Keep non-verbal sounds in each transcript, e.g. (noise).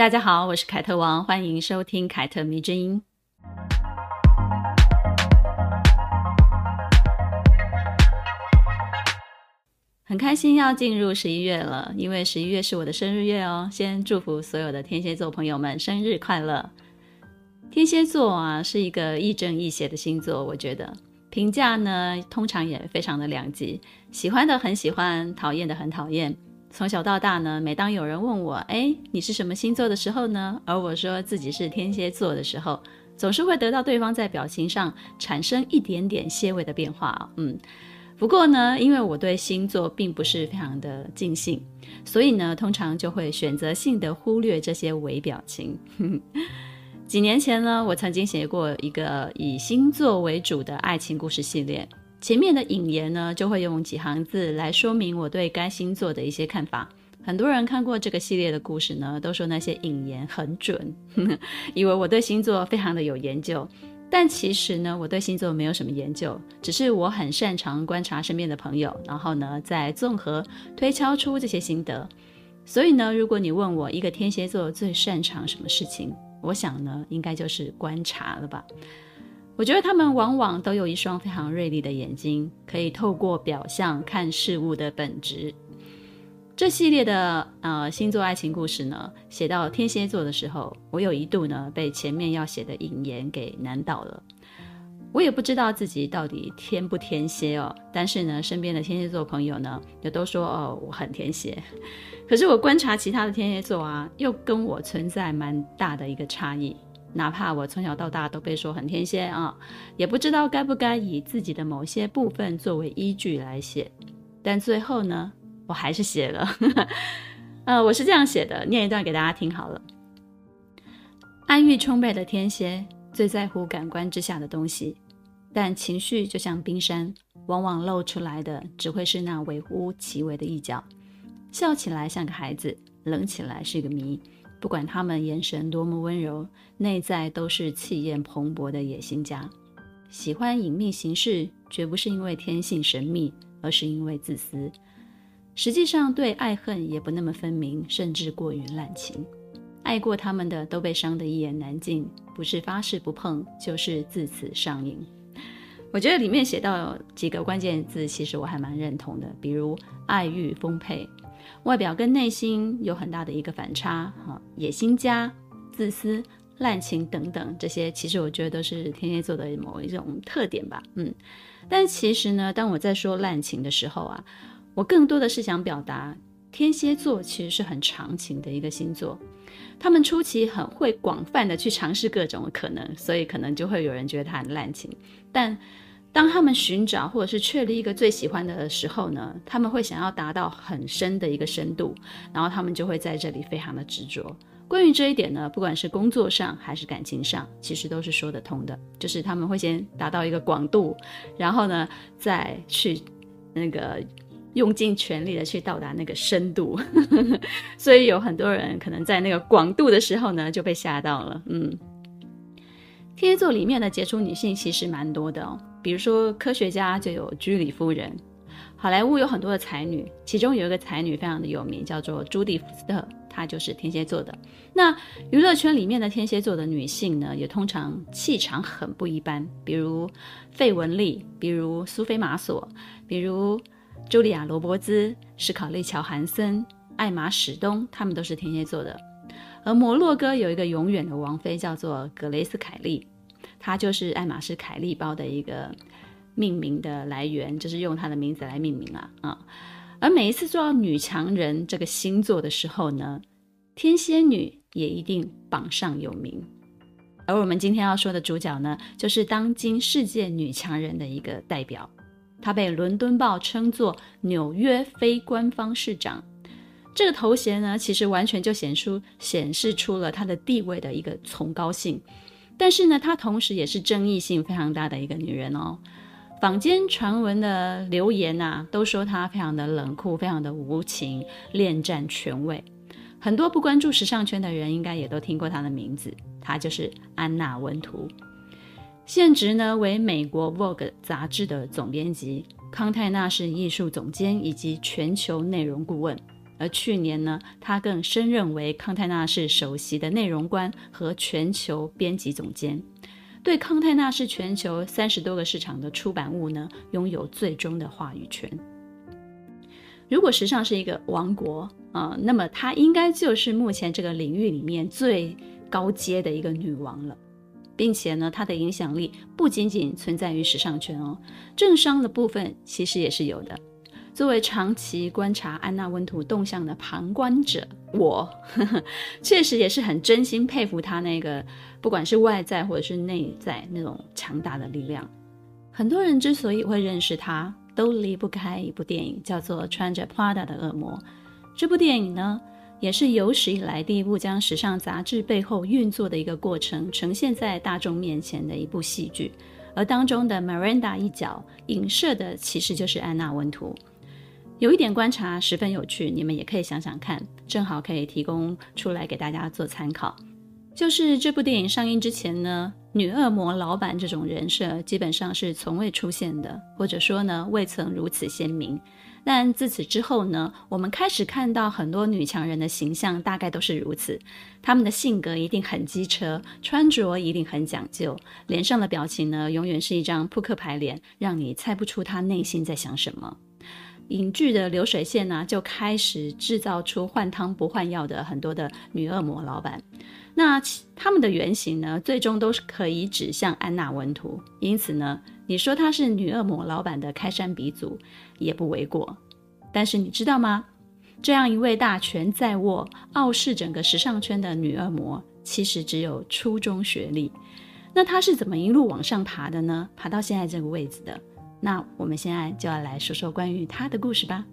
大家好，我是凯特王，欢迎收听凯特迷之音。很开心要进入十一月了，因为十一月是我的生日月哦。先祝福所有的天蝎座朋友们生日快乐！天蝎座啊，是一个亦正亦邪的星座，我觉得评价呢通常也非常的两极，喜欢的很喜欢，讨厌的很讨厌。从小到大呢，每当有人问我，哎，你是什么星座的时候呢？而我说自己是天蝎座的时候，总是会得到对方在表情上产生一点点些微的变化，嗯。不过呢，因为我对星座并不是非常的尽兴，所以呢，通常就会选择性的忽略这些微表情。(laughs) 几年前呢，我曾经写过一个以星座为主的爱情故事系列，前面的引言呢，就会用几行字来说明我对该星座的一些看法。很多人看过这个系列的故事呢，都说那些引言很准，(laughs) 以为我对星座非常的有研究。但其实呢，我对星座没有什么研究，只是我很擅长观察身边的朋友，然后呢，再综合推敲出这些心得。所以呢，如果你问我一个天蝎座最擅长什么事情，我想呢，应该就是观察了吧。我觉得他们往往都有一双非常锐利的眼睛，可以透过表象看事物的本质。这系列的呃星座爱情故事呢，写到天蝎座的时候，我有一度呢被前面要写的引言给难倒了。我也不知道自己到底天不天蝎哦，但是呢，身边的天蝎座朋友呢，也都说哦我很天蝎。可是我观察其他的天蝎座啊，又跟我存在蛮大的一个差异。哪怕我从小到大都被说很天蝎啊，也不知道该不该以自己的某些部分作为依据来写。但最后呢，我还是写了，(laughs) 呃，我是这样写的，念一段给大家听好了。爱欲充沛的天蝎最在乎感官之下的东西，但情绪就像冰山，往往露出来的只会是那微乎其微的一角。笑起来像个孩子，冷起来是个谜。不管他们眼神多么温柔，内在都是气焰蓬勃的野心家。喜欢隐秘行事，绝不是因为天性神秘，而是因为自私。实际上，对爱恨也不那么分明，甚至过于滥情。爱过他们的都被伤得一言难尽，不是发誓不碰，就是自此上瘾。我觉得里面写到几个关键字，其实我还蛮认同的，比如爱欲丰沛，外表跟内心有很大的一个反差，哈，野心家、自私、滥情等等，这些其实我觉得都是天蝎座的某一种特点吧。嗯，但其实呢，当我在说滥情的时候啊。我更多的是想表达，天蝎座其实是很长情的一个星座，他们初期很会广泛的去尝试各种可能，所以可能就会有人觉得他很滥情。但当他们寻找或者是确立一个最喜欢的时候呢，他们会想要达到很深的一个深度，然后他们就会在这里非常的执着。关于这一点呢，不管是工作上还是感情上，其实都是说得通的，就是他们会先达到一个广度，然后呢再去那个。用尽全力的去到达那个深度，(laughs) 所以有很多人可能在那个广度的时候呢就被吓到了。嗯，天蝎座里面的杰出女性其实蛮多的哦，比如说科学家就有居里夫人，好莱坞有很多的才女，其中有一个才女非常的有名，叫做朱蒂福斯特，她就是天蝎座的。那娱乐圈里面的天蝎座的女性呢，也通常气场很不一般，比如费雯丽，比如苏菲玛索，比如。茱莉亚·罗伯兹、史考利·乔韩森、艾玛·史东，她们都是天蝎座的。而摩洛哥有一个永远的王妃，叫做格雷斯·凯利，她就是爱马仕凯利包的一个命名的来源，就是用她的名字来命名啊啊！而每一次做到女强人这个星座的时候呢，天蝎女也一定榜上有名。而我们今天要说的主角呢，就是当今世界女强人的一个代表。她被《伦敦报》称作纽约非官方市长，这个头衔呢，其实完全就显出显示出了她的地位的一个崇高性。但是呢，她同时也是争议性非常大的一个女人哦。坊间传闻的流言呐、都说她非常的冷酷，非常的无情，恋战权位。很多不关注时尚圈的人，应该也都听过她的名字。她就是安娜文图，现职呢为美国 Vogue 杂志的总编辑，康泰纳是艺术总监以及全球内容顾问。而去年呢，她更升任为康泰纳仕首席的内容官和全球编辑总监。对康泰纳仕全球三十多个市场的出版物呢，拥有最终的话语权。如果时尚是一个王国啊、那么她应该就是目前这个领域里面最高阶的一个女王了，并且呢，她的影响力不仅仅存在于时尚圈哦，政商的部分其实也是有的。作为长期观察安娜温图动向的旁观者，我呵呵 (laughs) 确实也是很真心佩服她那个不管是外在或者是内在那种强大的力量。很多人之所以会认识她，都离不开一部电影，叫做《穿着 Prada 的恶魔》。这部电影呢，也是有史以来第一部将时尚杂志背后运作的一个过程呈现在大众面前的一部戏剧。而当中的 Miranda 一角影射的其实就是安娜温图。有一点观察十分有趣，你们也可以想想看，正好可以提供出来给大家做参考。就是这部电影上映之前呢，女恶魔老板这种人设基本上是从未出现的，或者说呢，未曾如此鲜明。但自此之后呢，我们开始看到很多女强人的形象，大概都是如此。她们的性格一定很机车，穿着一定很讲究，脸上的表情呢，永远是一张扑克牌脸，让你猜不出她内心在想什么。影剧的流水线呢、就开始制造出换汤不换药的很多的女恶魔老板。那他们的原型呢，最终都是可以指向安娜温图。因此呢，你说她是女恶魔老板的开山鼻祖，也不为过。但是你知道吗？这样一位大权在握、傲视整个时尚圈的女恶魔，其实只有初中学历。那她是怎么一路往上爬的呢？爬到现在这个位置的？那我们现在就要来说说关于他的故事吧。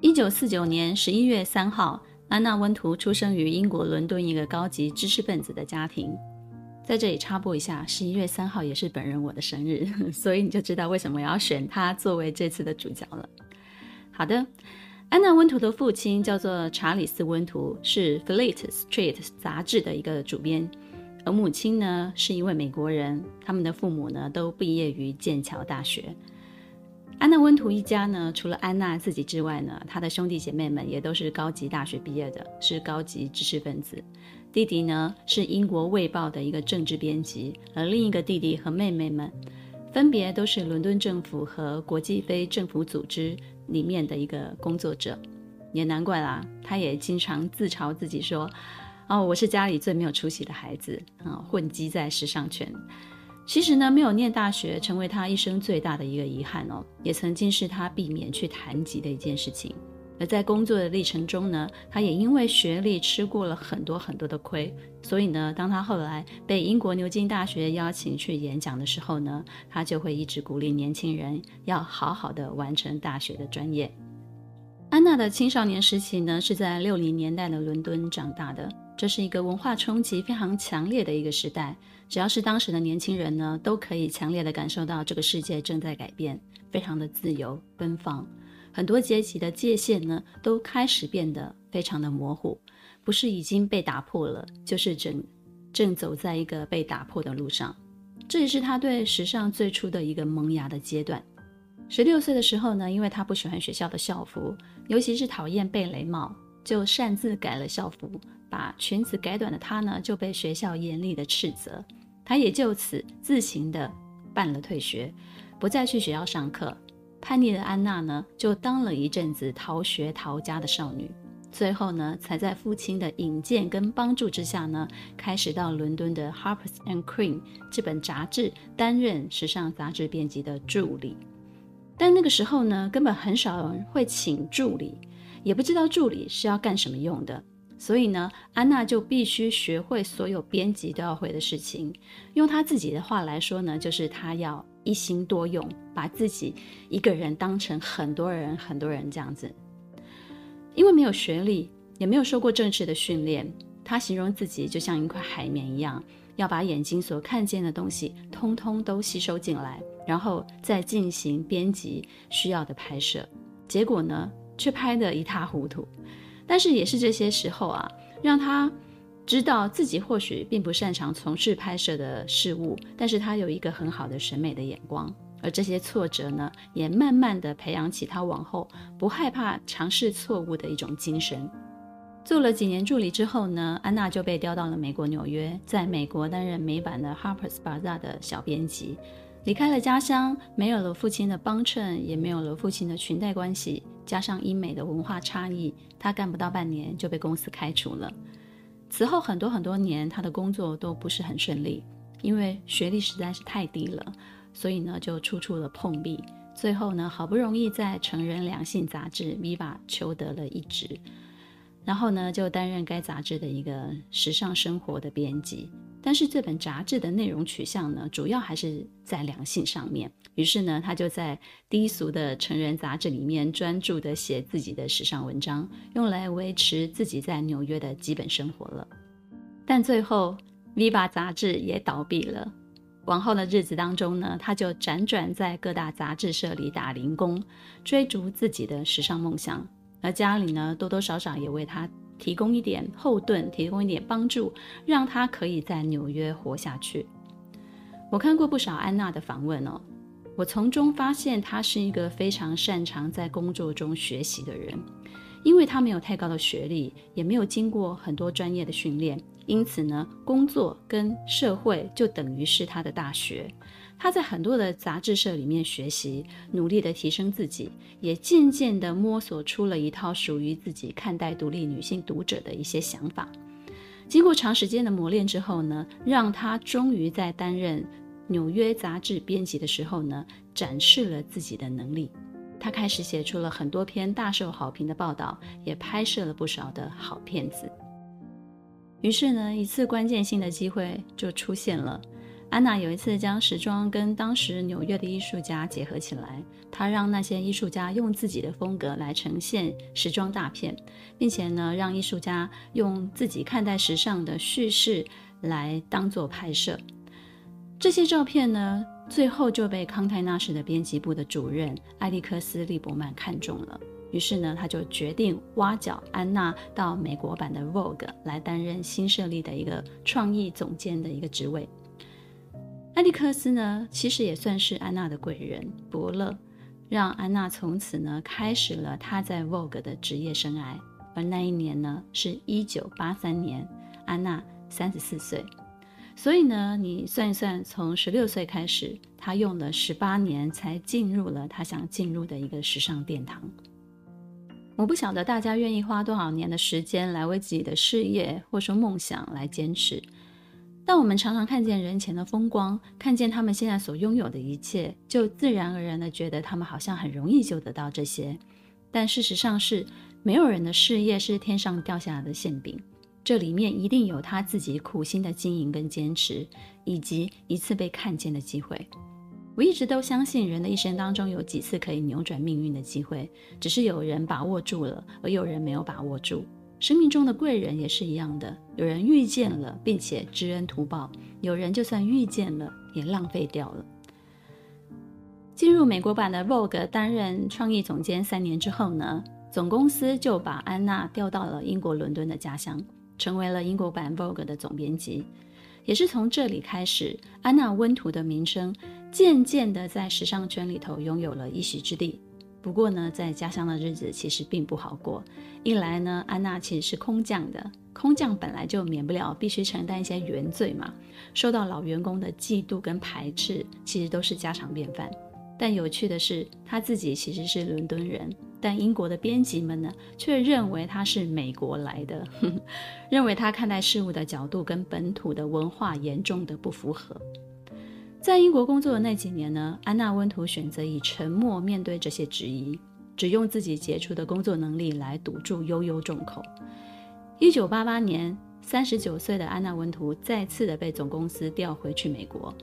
一九四九年十一月三号，安娜温图出生于英国伦敦一个高级知识分子的家庭。在这里插播一下，十一月三号也是本人我的生日，(laughs) 所以你就知道为什么要选他作为这次的主角了。好的，安娜温图的父亲叫做查理斯温图，是《Fleet Street》杂志的一个主编。而母亲呢，是一位美国人，他们的父母呢都毕业于剑桥大学。安娜温图一家呢，除了安娜自己之外呢，她的兄弟姐妹们也都是高级大学毕业的，是高级知识分子。弟弟呢是英国卫报的一个政治编辑，而另一个弟弟和妹妹们分别都是伦敦政府和国际非政府组织里面的一个工作者。也难怪啦，他也经常自嘲自己说。哦，我是家里最没有出息的孩子啊，混迹在时尚圈。其实呢，没有念大学，成为他一生最大的一个遗憾哦，也曾经是他避免去谈及的一件事情。而在工作的历程中呢，他也因为学历吃过了很多很多的亏，所以呢，当他后来被英国牛津大学邀请去演讲的时候呢，他就会一直鼓励年轻人要好好的完成大学的专业。安娜的青少年时期呢，是在六零年代的伦敦长大的。这是一个文化冲击非常强烈的一个时代，只要是当时的年轻人呢，都可以强烈的感受到这个世界正在改变，非常的自由奔放，很多阶级的界限呢，都开始变得非常的模糊，不是已经被打破了，就是正正走在一个被打破的路上。这也是他对时尚最初的一个萌芽的阶段。十六岁的时候呢，因为他不喜欢学校的校服，尤其是讨厌贝雷帽，就擅自改了校服。把裙子改短的她呢，就被学校严厉的斥责，她也就此自行的办了退学，不再去学校上课。叛逆的安娜呢，就当了一阵子逃学逃家的少女，最后呢，才在父亲的引荐跟帮助之下呢，开始到伦敦的《Harper's and Queen》这本杂志担任时尚杂志编辑的助理。但那个时候呢，根本很少有人会请助理，也不知道助理是要干什么用的。所以呢，安娜就必须学会所有编辑都要会的事情。用她自己的话来说呢，就是她要一心多用，把自己一个人当成很多人、很多人这样子。因为没有学历，也没有受过正式的训练，她形容自己就像一块海绵一样，要把眼睛所看见的东西通通都吸收进来，然后再进行编辑需要的拍摄。结果呢，却拍得一塌糊涂。但是也是这些时候啊，让他知道自己或许并不擅长从事拍摄的事物，但是他有一个很好的审美的眼光。而这些挫折呢，也慢慢的培养起他往后不害怕尝试错误的一种精神。做了几年助理之后呢，安娜就被调到了美国纽约，在美国担任美版的《Harper's Bazaar》的小编辑。离开了家乡，没有了父亲的帮衬，也没有了父亲的裙带关系，加上英美的文化差异，他干不到半年就被公司开除了。此后很多很多年，他的工作都不是很顺利，因为学历实在是太低了，所以呢就处处的碰壁。最后呢，好不容易在成人两性杂志《Viva》求得了一职。然后呢，就担任该杂志的一个时尚生活的编辑。但是这本杂志的内容取向呢，主要还是在两性上面。于是呢，他就在低俗的成人杂志里面专注地写自己的时尚文章，用来维持自己在纽约的基本生活了。但最后，Viva 杂志也倒闭了。往后的日子当中呢，他就辗转在各大杂志社里打零工，追逐自己的时尚梦想。而家里呢，多多少少也为他提供一点后盾，提供一点帮助，让他可以在纽约活下去。我看过不少安娜的访问哦，我从中发现她是一个非常擅长在工作中学习的人，因为她没有太高的学历，也没有经过很多专业的训练，因此呢，工作跟社会就等于是她的大学。他在很多的杂志社里面学习，努力地提升自己，也渐渐地摸索出了一套属于自己看待独立女性读者的一些想法。经过长时间的磨练之后呢，让他终于在担任纽约杂志编辑的时候呢，展示了自己的能力。他开始写出了很多篇大受好评的报道，也拍摄了不少的好片子。于是呢，一次关键性的机会就出现了。安娜有一次将时装跟当时纽约的艺术家结合起来，她让那些艺术家用自己的风格来呈现时装大片，并且呢，让艺术家用自己看待时尚的叙事来当做拍摄。这些照片呢，最后就被康泰纳仕的编辑部的主任艾利克斯·利伯曼看中了，于是呢，他就决定挖角安娜到美国版的《Vogue》来担任新设立的一个创意总监的一个职位。艾利克斯呢，其实也算是安娜的贵人，伯乐，让安娜从此呢开始了她在 Vogue 的职业生涯。而那一年呢，是一九八三年，安娜三十四岁。所以呢，你算一算，从十六岁开始，她用了十八年才进入了她想进入的一个时尚殿堂。我不晓得大家愿意花多少年的时间来为自己的事业或说梦想来坚持。但我们常常看见人前的风光，看见他们现在所拥有的一切，就自然而然地觉得他们好像很容易就得到这些。但事实上是，没有人的事业是天上掉下来的馅饼，这里面一定有他自己苦心的经营跟坚持，以及一次被看见的机会。我一直都相信，人的一生当中有几次可以扭转命运的机会，只是有人把握住了，而有人没有把握住。生命中的贵人也是一样的，有人遇见了，并且知恩图报；有人就算遇见了，也浪费掉了。进入美国版的 Vogue 担任创意总监三年之后呢，总公司就把安娜调到了英国伦敦的家乡，成为了英国版 Vogue 的总编辑。也是从这里开始，安娜温图的名声渐渐的在时尚圈里头拥有了一席之地。不过呢，在家乡的日子其实并不好过。一来呢，安娜其实是空降的，空降本来就免不了必须承担一些原罪嘛，受到老员工的嫉妒跟排斥，其实都是家常便饭。但有趣的是，她自己其实是伦敦人，但英国的编辑们呢，却认为她是美国来的，呵呵，认为她看待事物的角度跟本土的文化严重的不符合。在英国工作的那几年呢，安娜温图选择以沉默面对这些质疑，只用自己杰出的工作能力来堵住悠悠众口。一九八八年，三十九岁的安娜温图再次的被总公司调回去美国，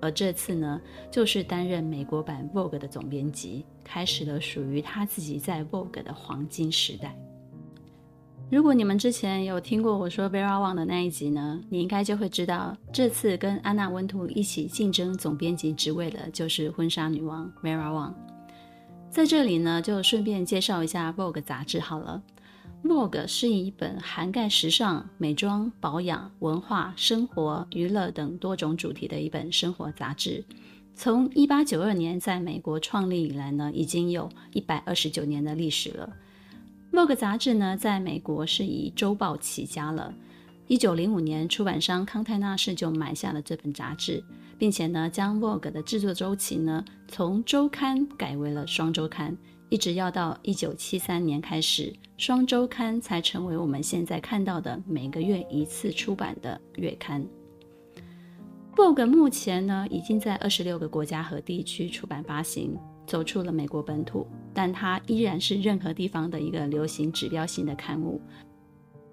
而这次呢，就是担任美国版 Vogue 的总编辑，开始了属于她自己在 Vogue 的黄金时代。如果你们之前有听过我说 Vera Wang 的那一集呢，你应该就会知道，这次跟安娜温图一起竞争总编辑职位的就是婚纱女王 Vera Wang。在这里呢，就顺便介绍一下 Vogue 杂志好了。Vogue 是一本涵盖时尚、美妆、保养、文化、生活、娱乐等多种主题的一本生活杂志。从一八九二年在美国创立以来呢，已经有一百二十九年的历史了。Vogue 杂志呢，在美国是以周报起家了。一九零五年，出版商康泰纳仕就买下了这本杂志，并且呢，将 Vogue 的制作周期呢，从周刊改为了双周刊。一直要到一九七三年开始，双周刊才成为我们现在看到的每个月一次出版的月刊。Vogue 目前呢，已经在二十六个国家和地区出版发行，走出了美国本土，但它依然是任何地方的一个流行指标性的刊物。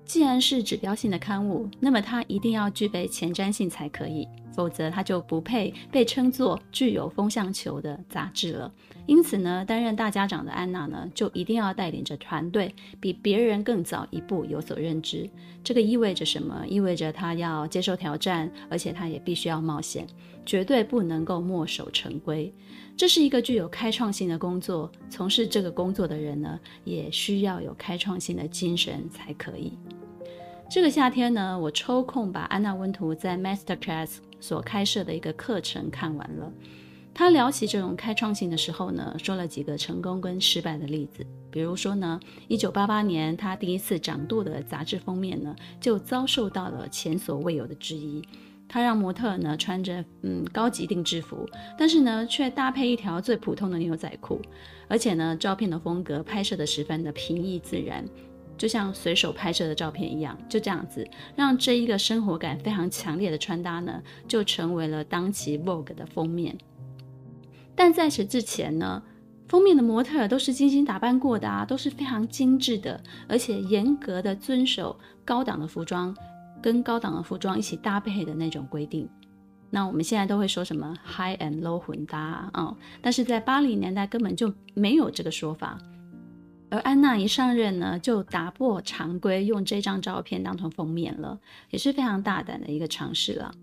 既然是指标性的刊物，那么它一定要具备前瞻性才可以，否则它就不配被称作具有风向球的杂志了。因此呢，担任大家长的安娜呢，就一定要带领着团队比别人更早一步有所认知。这个意味着什么？意味着她要接受挑战，而且她也必须要冒险，绝对不能够墨守成规。这是一个具有开创性的工作，从事这个工作的人呢，也需要有开创性的精神才可以。这个夏天呢，我抽空把安娜温图在 Masterclass 所开设的一个课程看完了。他聊起这种开创性的时候呢，说了几个成功跟失败的例子。比如说呢，一九八八年他第一次掌舵的杂志封面呢，就遭受到了前所未有的质疑。他让模特呢穿着嗯高级定制服，但是呢却搭配一条最普通的牛仔裤，而且呢照片的风格拍摄的十分的平易自然。就像随手拍摄的照片一样，就这样子，让这一个生活感非常强烈的穿搭呢，就成为了当期 Vogue 的封面。但在此之前呢，封面的模特都是精心打扮过的啊，都是非常精致的，而且严格的遵守高档的服装跟高档的服装一起搭配的那种规定。那我们现在都会说什么 high and low 混搭啊，哦，但是在八零年代根本就没有这个说法。而安娜一上任呢，就打破常规，用这张照片当成封面了，也是非常大胆的一个尝试了。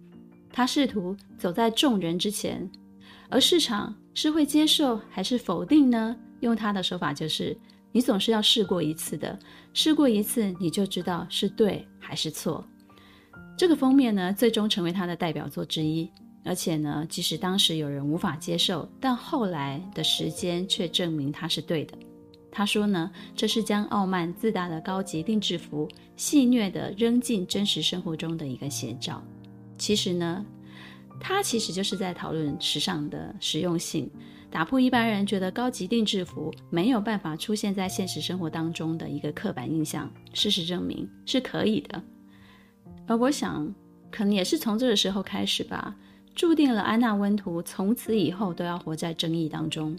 她试图走在众人之前，而市场是会接受还是否定呢？用她的说法就是：你总是要试过一次的，试过一次你就知道是对还是错。这个封面呢，最终成为他的代表作之一。而且呢，即使当时有人无法接受，但后来的时间却证明他是对的。他说呢，这是将傲慢自大的高级定制服戏谑地扔进真实生活中的一个写照。其实呢，他其实就是在讨论时尚的实用性，打破一般人觉得高级定制服没有办法出现在现实生活当中的一个刻板印象。事实证明是可以的。而我想，可能也是从这个时候开始吧，注定了安娜温图从此以后都要活在争议当中。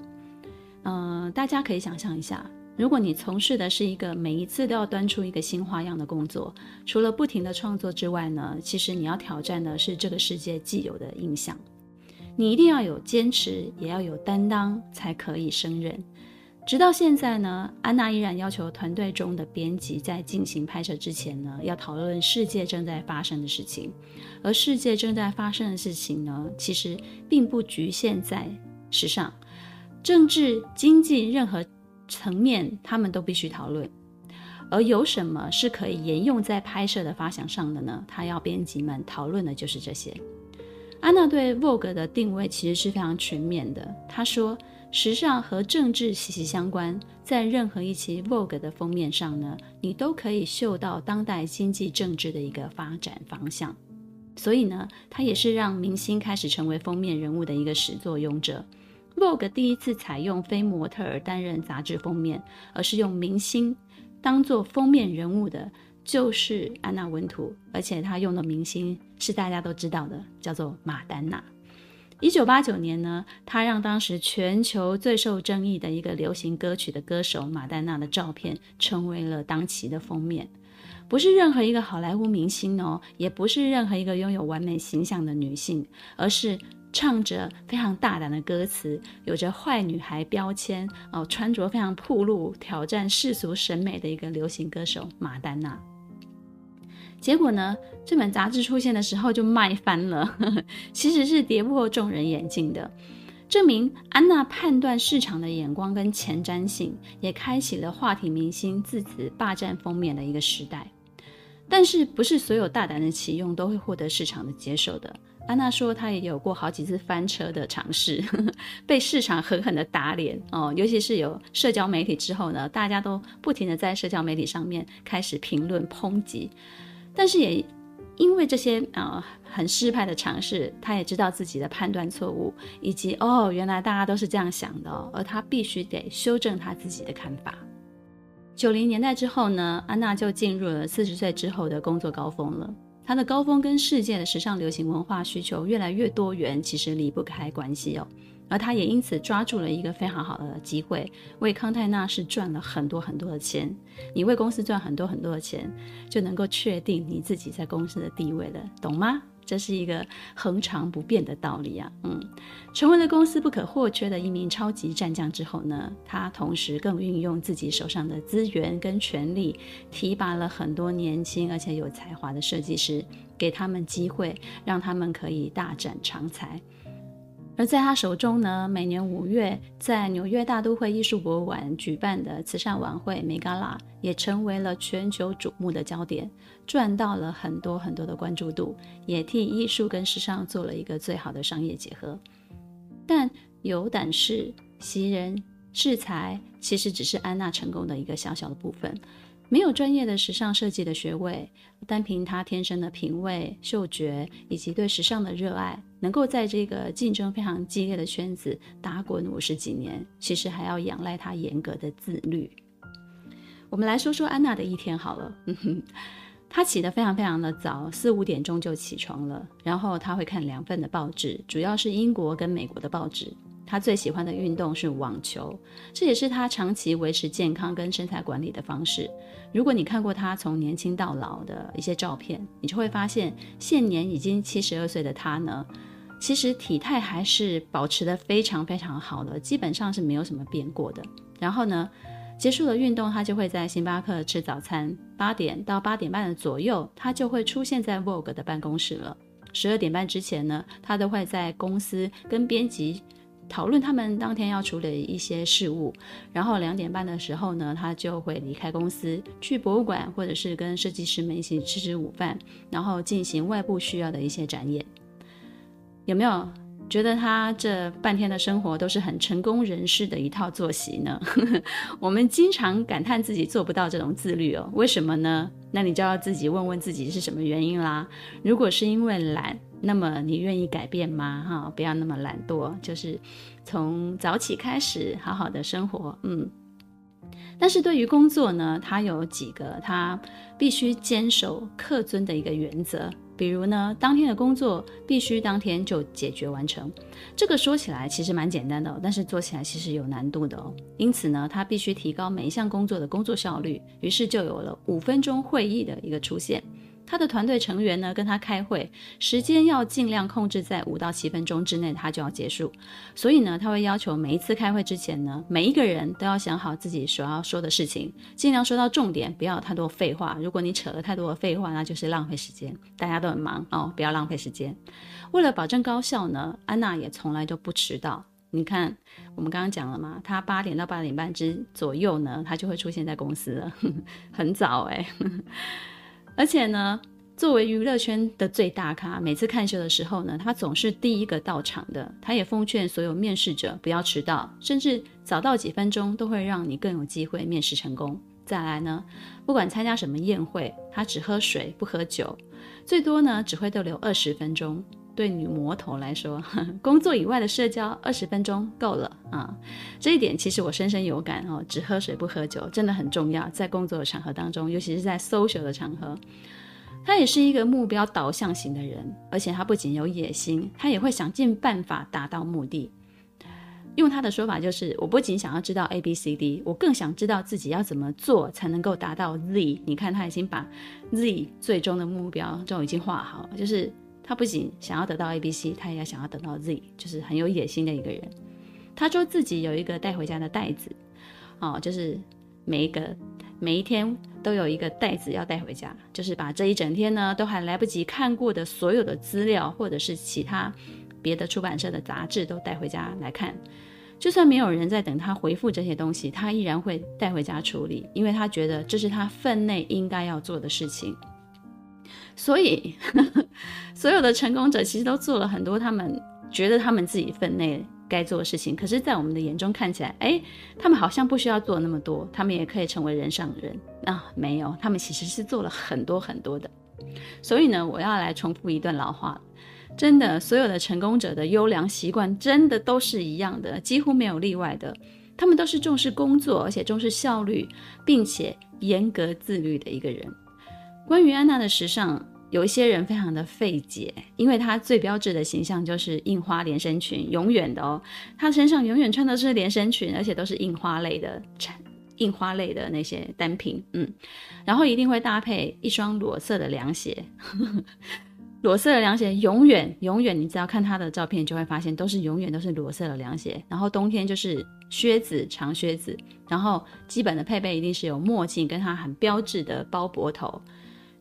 嗯、大家可以想象一下，如果你从事的是一个每一次都要端出一个新花样的工作，除了不停的创作之外呢，其实你要挑战的是这个世界既有的印象。你一定要有坚持，也要有担当，才可以胜任。直到现在呢，安娜依然要求团队中的编辑在进行拍摄之前呢，要讨论世界正在发生的事情。而世界正在发生的事情呢，其实并不局限在时尚。政治、经济任何层面，他们都必须讨论。而有什么是可以沿用在拍摄的发想上的呢？他要编辑们讨论的就是这些。安娜对 Vogue 的定位其实是非常全面的。她说，时尚和政治息息相关，在任何一期 Vogue 的封面上呢，你都可以嗅到当代经济政治的一个发展方向。所以呢，它也是让明星开始成为封面人物的一个始作俑者。Vogue 第一次采用非模特儿担任杂志封面，而是用明星当做封面人物的，就是安娜温图，而且她用的明星是大家都知道的，叫做马丹娜。一九八九年呢，她让当时全球最受争议的一个流行歌曲的歌手马丹娜的照片成为了当期的封面。不是任何一个好莱坞明星哦，也不是任何一个拥有完美形象的女性，而是唱着非常大胆的歌词，有着坏女孩标签哦，穿着非常暴露、挑战世俗审美的一个流行歌手马丹娜。结果呢，这本杂志出现的时候就卖翻了，(laughs) 其实是跌破众人眼镜的，证明安娜判断市场的眼光跟前瞻性，也开启了话题明星自此霸占封面的一个时代。但是，不是所有大胆的启用都会获得市场的接受的。安娜说，她也有过好几次翻车的尝试，(laughs) 被市场狠狠的打脸哦。尤其是有社交媒体之后呢，大家都不停的在社交媒体上面开始评论抨击。但是也因为这些啊、很失败的尝试，他也知道自己的判断错误，以及哦，原来大家都是这样想的，而他必须得修正他自己的看法。九零年代之后呢，安娜就进入了四十岁之后的工作高峰了。她的高峰跟世界的时尚流行文化需求越来越多元，其实离不开关系哦。而他也因此抓住了一个非常好的机会，为康泰纳是赚了很多很多的钱。你为公司赚很多很多的钱，就能够确定你自己在公司的地位了，懂吗？这是一个恒常不变的道理啊，嗯，成为了公司不可或缺的一名超级战将之后呢，他同时更运用自己手上的资源跟权力，提拔了很多年轻而且有才华的设计师，给他们机会，让他们可以大展长才。而在他手中呢，每年五月在纽约大都会艺术博物馆举办的慈善晚会 Megala 也成为了全球瞩目的焦点，赚到了很多很多的关注度，也替艺术跟时尚做了一个最好的商业结合。但有胆识、识人、识才，其实只是安娜成功的一个小小的部分。没有专业的时尚设计的学位，单凭她天生的品味、嗅觉以及对时尚的热爱，能够在这个竞争非常激烈的圈子打滚五十几年，其实还要仰赖她严格的自律。我们来说说安娜的一天好了，(laughs) 她起得非常非常的早，四五点钟就起床了，然后她会看两份的报纸，主要是英国跟美国的报纸。他最喜欢的运动是网球，这也是他长期维持健康跟身材管理的方式。如果你看过他从年轻到老的一些照片，你就会发现，现年已经七十二岁的他呢，其实体态还是保持得非常非常好的，基本上是没有什么变过的。然后呢，结束了运动，他就会在星巴克吃早餐，八点到八点半的左右，他就会出现在 Vogue 的办公室了。十二点半之前呢，他都会在公司跟编辑。讨论他们当天要处理一些事务，然后两点半的时候呢，他就会离开公司去博物馆，或者是跟设计师们一起吃吃午饭，然后进行外部需要的一些展演。有没有觉得他这半天的生活都是很成功人士的一套作息呢？(laughs) 我们经常感叹自己做不到这种自律哦，为什么呢？那你就要自己问问自己是什么原因啦。如果是因为懒。那么你愿意改变吗？哈，不要那么懒惰，就是从早起开始，好好的生活。嗯，但是对于工作呢，他有几个他必须坚守、恪遵的一个原则。比如呢，当天的工作必须当天就解决完成。这个说起来其实蛮简单的，但是做起来其实有难度的哦。因此呢，他必须提高每一项工作的工作效率。于是就有了五分钟会议的一个出现。他的团队成员呢，跟他开会时间要尽量控制在五到七分钟之内，他就要结束。所以呢，他会要求每一次开会之前呢，每一个人都要想好自己所要说的事情，尽量说到重点，不要太多废话。如果你扯了太多的废话，那就是浪费时间。大家都很忙哦，不要浪费时间。为了保证高效呢，安娜也从来都不迟到。你看，我们刚刚讲了嘛，他八点到八点半之左右呢，他就会出现在公司了，(laughs) 很早哎。而且呢，作为娱乐圈的最大咖，每次看秀的时候呢，他总是第一个到场的。他也奉劝所有面试者不要迟到，甚至早到几分钟都会让你更有机会面试成功。再来呢，不管参加什么宴会，他只喝水不喝酒，最多呢只会逗留二十分钟。对女魔头来说，工作以外的社交二十分钟够了啊！这一点其实我深深有感哦。只喝水不喝酒真的很重要，在工作的场合当中，尤其是在 social 的场合。他也是一个目标导向型的人，而且他不仅有野心，他也会想尽办法达到目的。用他的说法就是：我不仅想要知道 A B C D，我更想知道自己要怎么做才能够达到 Z。你看，他已经把 Z 最终的目标就已经画好，就是。他不仅想要得到 A、B、C，他也要想要得到 Z，就是很有野心的一个人。他说自己有一个带回家的袋子，哦，就是每一个每一天都有一个袋子要带回家，就是把这一整天呢都还来不及看过的所有的资料，或者是其他别的出版社的杂志都带回家来看。就算没有人在等他回复这些东西，他依然会带回家处理，因为他觉得这是他分内应该要做的事情。所以，呵呵，所有的成功者其实都做了很多他们觉得他们自己分内该做的事情。可是，在我们的眼中看起来，哎，他们好像不需要做那么多，他们也可以成为人上人啊。没有，他们其实是做了很多很多的。所以呢，我要来重复一段老话。真的，所有的成功者的优良习惯真的都是一样的，几乎没有例外的。他们都是重视工作，而且重视效率，并且严格自律的一个人。关于安娜的时尚，有一些人非常的费解，因为她最标志的形象就是印花连身裙，永远的哦，她身上永远穿的是连身裙，而且都是印花类的产印花类的那些单品，嗯，然后一定会搭配一双裸色的凉鞋。裸色的凉鞋永远永远，你只要看他的照片，就会发现都是永远都是裸色的凉鞋。然后冬天就是靴子，长靴子。然后基本的配备一定是有墨镜，跟他很标志的包脖头。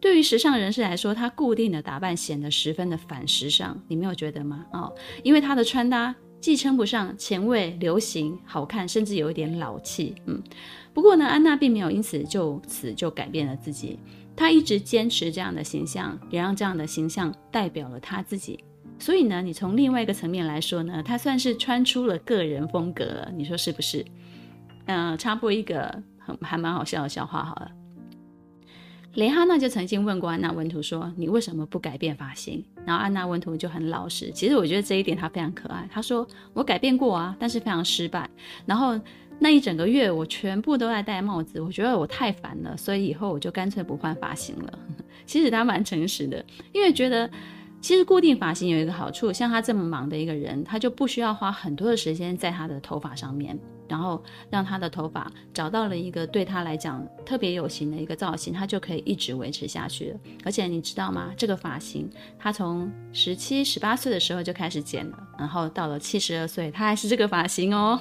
对于时尚人士来说，他固定的打扮显得十分的反时尚，你没有觉得吗？哦，因为他的穿搭既称不上前卫、流行、好看，甚至有一点老气。嗯，不过呢，安娜并没有因此就此就改变了自己。她一直坚持这样的形象，也让这样的形象代表了她自己。所以呢，你从另外一个层面来说呢，她算是穿出了个人风格了。你说是不是？嗯、呃，插播一个很还蛮好笑的笑话好了。蕾哈娜就曾经问过安娜温图说：“你为什么不改变发型？”然后安娜温图就很老实。其实我觉得这一点她非常可爱。她说：“我改变过啊，但是非常失败。”然后。那一整个月，我全部都在戴帽子，我觉得我太烦了，所以以后我就干脆不换发型了。(laughs) 其实她蛮诚实的，因为觉得其实固定发型有一个好处，像他这么忙的一个人，他就不需要花很多的时间在他的头发上面，然后让他的头发找到了一个对他来讲特别有型的一个造型，他就可以一直维持下去了。而且你知道吗？这个发型他从十七、十八岁的时候就开始剪了，然后到了七十二岁，他还是这个发型哦。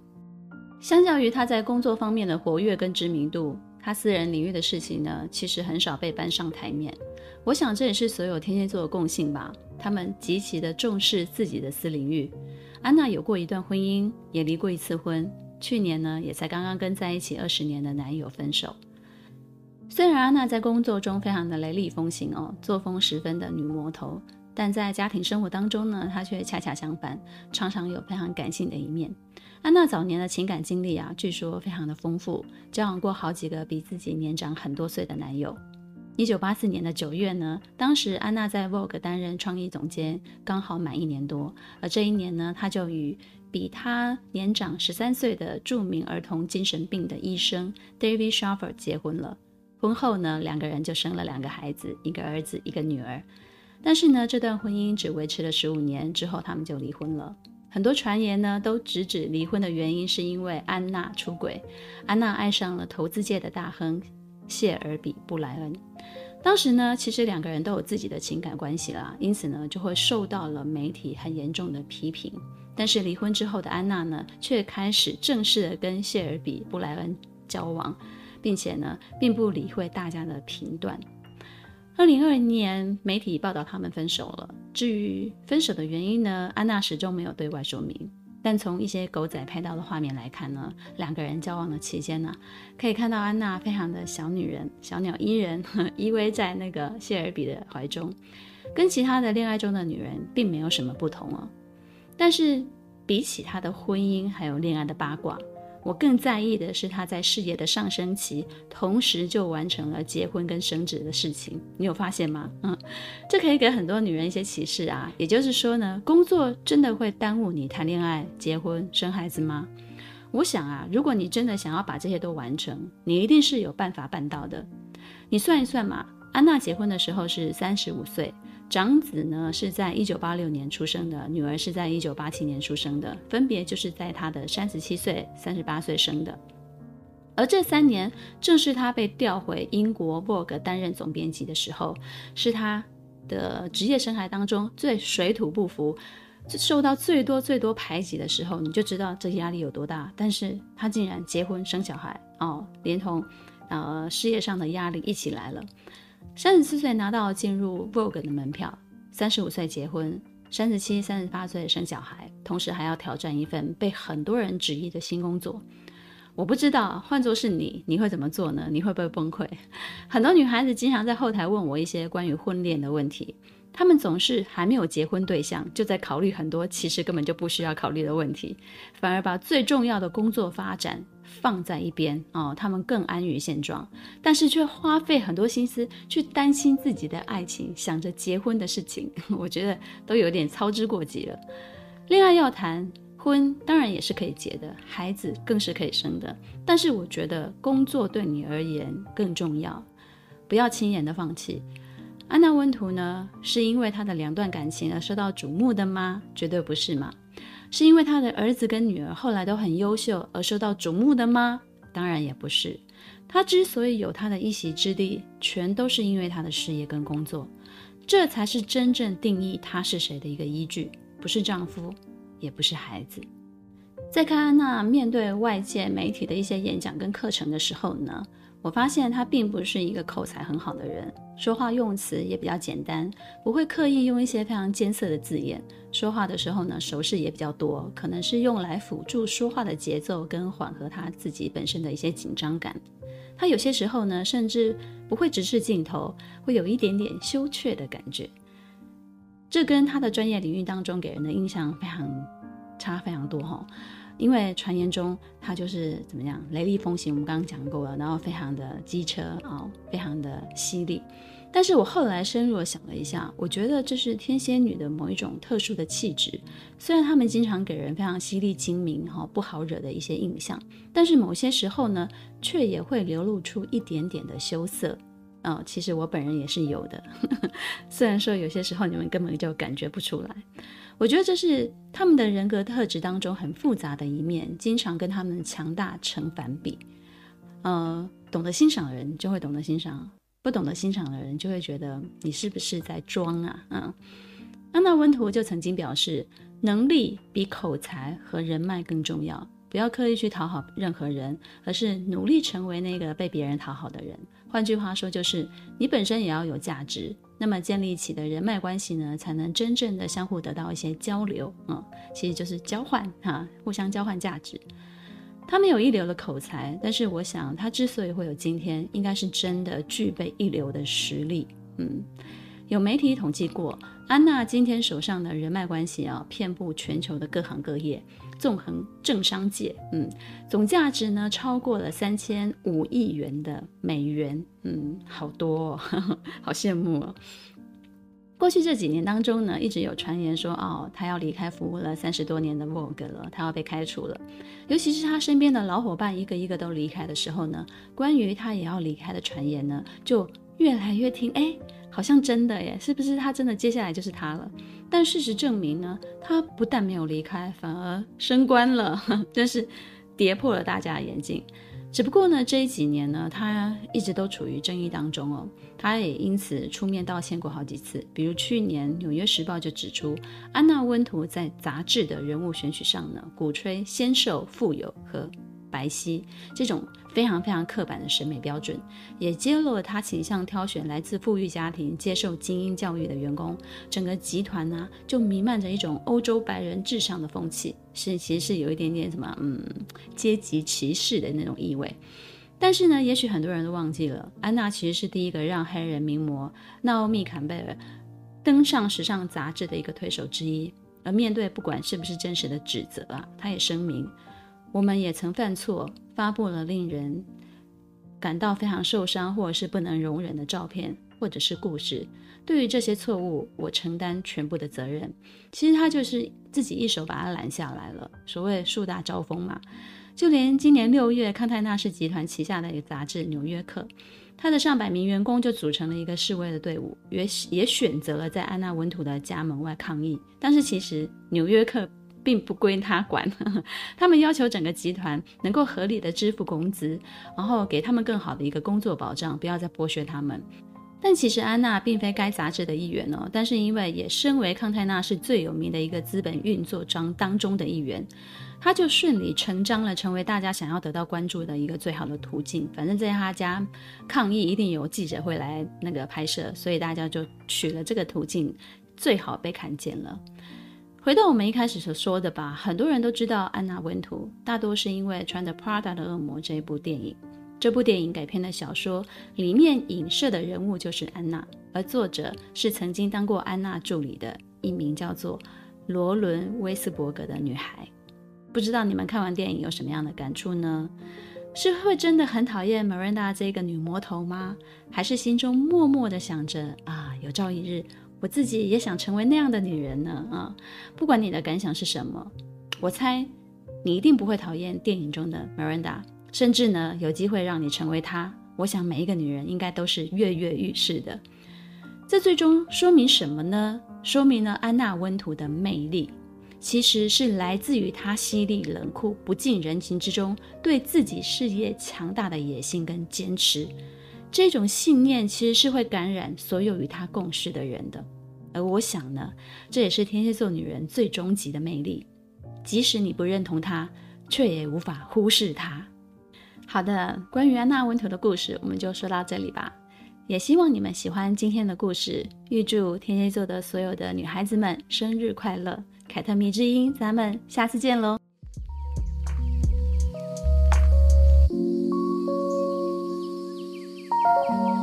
(laughs) 相较于他在工作方面的活跃跟知名度，他私人领域的事情呢，其实很少被搬上台面。我想这也是所有天蝎座的共性吧，他们极其的重视自己的私领域。安娜有过一段婚姻，也离过一次婚，去年呢，也才刚刚跟在一起二十年的男友分手。虽然安娜在工作中非常的雷厉风行哦，作风十分的女魔头，但在家庭生活当中呢，她却恰恰相反，常常有非常感性的一面。安娜早年的情感经历啊，据说非常的丰富，交往过好几个比自己年长很多岁的男友。一九八四年的九月呢，当时安娜在 Vogue 担任创意总监，刚好满一年多。而这一年呢，她就与比她年长十三岁的著名儿童精神病的医生 David Shaffer 结婚了。婚后呢，两个人就生了两个孩子，一个儿子，一个女儿。但是呢，这段婚姻只维持了十五年，之后他们就离婚了。很多传言呢，都直指离婚的原因是因为安娜出轨。安娜爱上了投资界的大亨谢尔比布莱恩。当时呢，其实两个人都有自己的情感关系啦，因此呢，就会受到了媒体很严重的批评。但是离婚之后的安娜呢，却开始正式的跟谢尔比布莱恩交往，并且呢，并不理会大家的评断。二零二零年，媒体报道他们分手了。至于分手的原因呢，安娜始终没有对外说明。但从一些狗仔拍到的画面来看呢，两个人交往的期间呢，可以看到安娜非常的小女人、小鸟依人，(laughs) 依偎在那个谢尔比的怀中，跟其他的恋爱中的女人并没有什么不同哦。但是比起她的婚姻还有恋爱的八卦。我更在意的是他在事业的上升期，同时就完成了结婚跟生子的事情。你有发现吗？嗯，这可以给很多女人一些启示啊。也就是说呢，工作真的会耽误你谈恋爱、结婚、生孩子吗？我想啊，如果你真的想要把这些都完成，你一定是有办法办到的。你算一算嘛，安娜结婚的时候是三十五岁。长子呢是在一九八六年出生的，女儿是在一九八七年出生的，分别就是在他的三十七岁、三十八岁生的。而这三年正是他被调回英国《Vogue》担任总编辑的时候，是他的职业生涯当中最水土不服、受到最多最多排挤的时候，你就知道这压力有多大。但是他竟然结婚生小孩哦，连同呃事业上的压力一起来了。三十四岁拿到进入 Vogue 的门票，三十五岁结婚，三十七、三十八岁生小孩，同时还要挑战一份被很多人质疑的新工作。我不知道换作是你，你会怎么做呢？你会不会崩溃？很多女孩子经常在后台问我一些关于婚恋的问题，她们总是还没有结婚对象，就在考虑很多其实根本就不需要考虑的问题，反而把最重要的工作发展放在一边哦。他们更安于现状，但是却花费很多心思去担心自己的爱情，想着结婚的事情，(laughs) 我觉得都有点操之过急了。恋爱要谈。婚当然也是可以结的，孩子更是可以生的。但是我觉得工作对你而言更重要，不要轻言的放弃。安娜温图呢，是因为她的两段感情而受到瞩目的吗？绝对不是嘛。是因为他的儿子跟女儿后来都很优秀而受到瞩目的吗？当然也不是。他之所以有他的一席之地，全都是因为他的事业跟工作，这才是真正定义他是谁的一个依据，不是丈夫。也不是孩子。在看安娜面对外界媒体的一些演讲跟课程的时候呢，我发现她并不是一个口才很好的人，说话用词也比较简单，不会刻意用一些非常艰涩的字眼。说话的时候呢，手势也比较多，可能是用来辅助说话的节奏跟缓和他自己本身的一些紧张感。他有些时候呢，甚至不会直视镜头，会有一点点羞怯的感觉。这跟他的专业领域当中给人的印象非常差非常多哈，因为传言中他就是怎么样雷厉风行，我们刚刚讲过了，然后非常的机车啊，非常的犀利。但是我后来深入想了一下，我觉得这是天蝎女的某一种特殊的气质。虽然他们经常给人非常犀利精明哈不好惹的一些印象，但是某些时候呢，却也会流露出一点点的羞涩。哦，其实我本人也是有的，(laughs) 虽然说有些时候你们根本就感觉不出来。我觉得这是他们的人格特质当中很复杂的一面，经常跟他们强大成反比。呃，懂得欣赏的人就会懂得欣赏，不懂得欣赏的人就会觉得你是不是在装啊？嗯，安娜温图就曾经表示，能力比口才和人脉更重要。不要刻意去讨好任何人，而是努力成为那个被别人讨好的人。换句话说，就是你本身也要有价值，那么建立起的人脉关系呢，才能真正的相互得到一些交流。嗯，其实就是交换哈，互相交换价值。他没有一流的口才，但是我想他之所以会有今天，应该是真的具备一流的实力。嗯。有媒体统计过，安娜今天手上的人脉关系啊，遍布全球的各行各业，纵横政商界，嗯，总价值呢超过了三千五亿元的美元，嗯，好多哦，呵呵，好羡慕哦。过去这几年当中呢，一直有传言说，哦，他要离开服务了三十多年的 Vogue 了，他要被开除了。尤其是他身边的老伙伴一个一个都离开的时候呢，关于他也要离开的传言呢，就越来越听，哎。好像真的耶，是不是他真的接下来就是他了？但事实证明呢，他不但没有离开，反而升官了，(laughs) 真是跌破了大家的眼镜。只不过呢，这几年呢，他一直都处于争议当中哦，他也因此出面道歉过好几次。比如去年《纽约时报》就指出，安娜温图在杂志的人物选取上呢，鼓吹先瘦、富有和白皙这种非常非常刻板的审美标准，也揭露了他倾向挑选来自富裕家庭、接受精英教育的员工。整个集团呢，就弥漫着一种欧洲白人至上的风气，是其实是有一点点什么嗯阶级歧视的那种意味。但是呢，也许很多人都忘记了，安娜其实是第一个让黑人名模纳欧米·坎贝尔登上时尚杂志的一个推手之一。而面对不管是不是真实的指责啊，她也声明。我们也曾犯错，发布了令人感到非常受伤或者是不能容忍的照片，或者是故事。对于这些错误，我承担全部的责任。其实他就是自己一手把他拦下来了。所谓树大招风嘛，就连今年六月，康泰纳仕集团旗下的一个杂志《纽约客》，他的上百名员工就组成了一个示威的队伍，也也选择了在安娜温图的家门外抗议。但是其实《纽约客》并不归他管，(laughs) 他们要求整个集团能够合理的支付工资，然后给他们更好的一个工作保障，不要再剥削他们。但其实安娜并非该杂志的一员哦，但是因为也身为康泰纳是最有名的一个资本运作章当中的一员，他就顺理成章了，成为大家想要得到关注的一个最好的途径。反正在他家抗议，一定有记者会来那个拍摄，所以大家就取了这个途径，最好被看见了。回到我们一开始所说的吧，很多人都知道安娜温图，大多是因为穿着 Prada 的恶魔这一部电影。这部电影改编的小说里面影射的人物就是安娜，而作者是曾经当过安娜助理的一名叫做罗伦·威斯伯格的女孩。不知道你们看完电影有什么样的感触呢？是会真的很讨厌 Miranda 这个女魔头吗？还是心中默默的想着啊，有朝一日我自己也想成为那样的女人呢？啊，不管你的感想是什么，我猜你一定不会讨厌电影中的 Miranda。甚至呢，有机会让你成为她。我想每一个女人应该都是跃跃欲试的。这最终说明什么呢？说明了安娜温图的魅力，其实是来自于她犀利、冷酷、不近人情之中，对自己事业强大的野心跟坚持。这种信念其实是会感染所有与她共事的人的。而我想呢，这也是天蝎座女人最终极的魅力。即使你不认同她，却也无法忽视她。好的，关于安娜温图的故事，我们就说到这里吧。也希望你们喜欢今天的故事。预祝天蝎座的所有的女孩子们生日快乐！凯特迷之音，咱们下次见喽。Música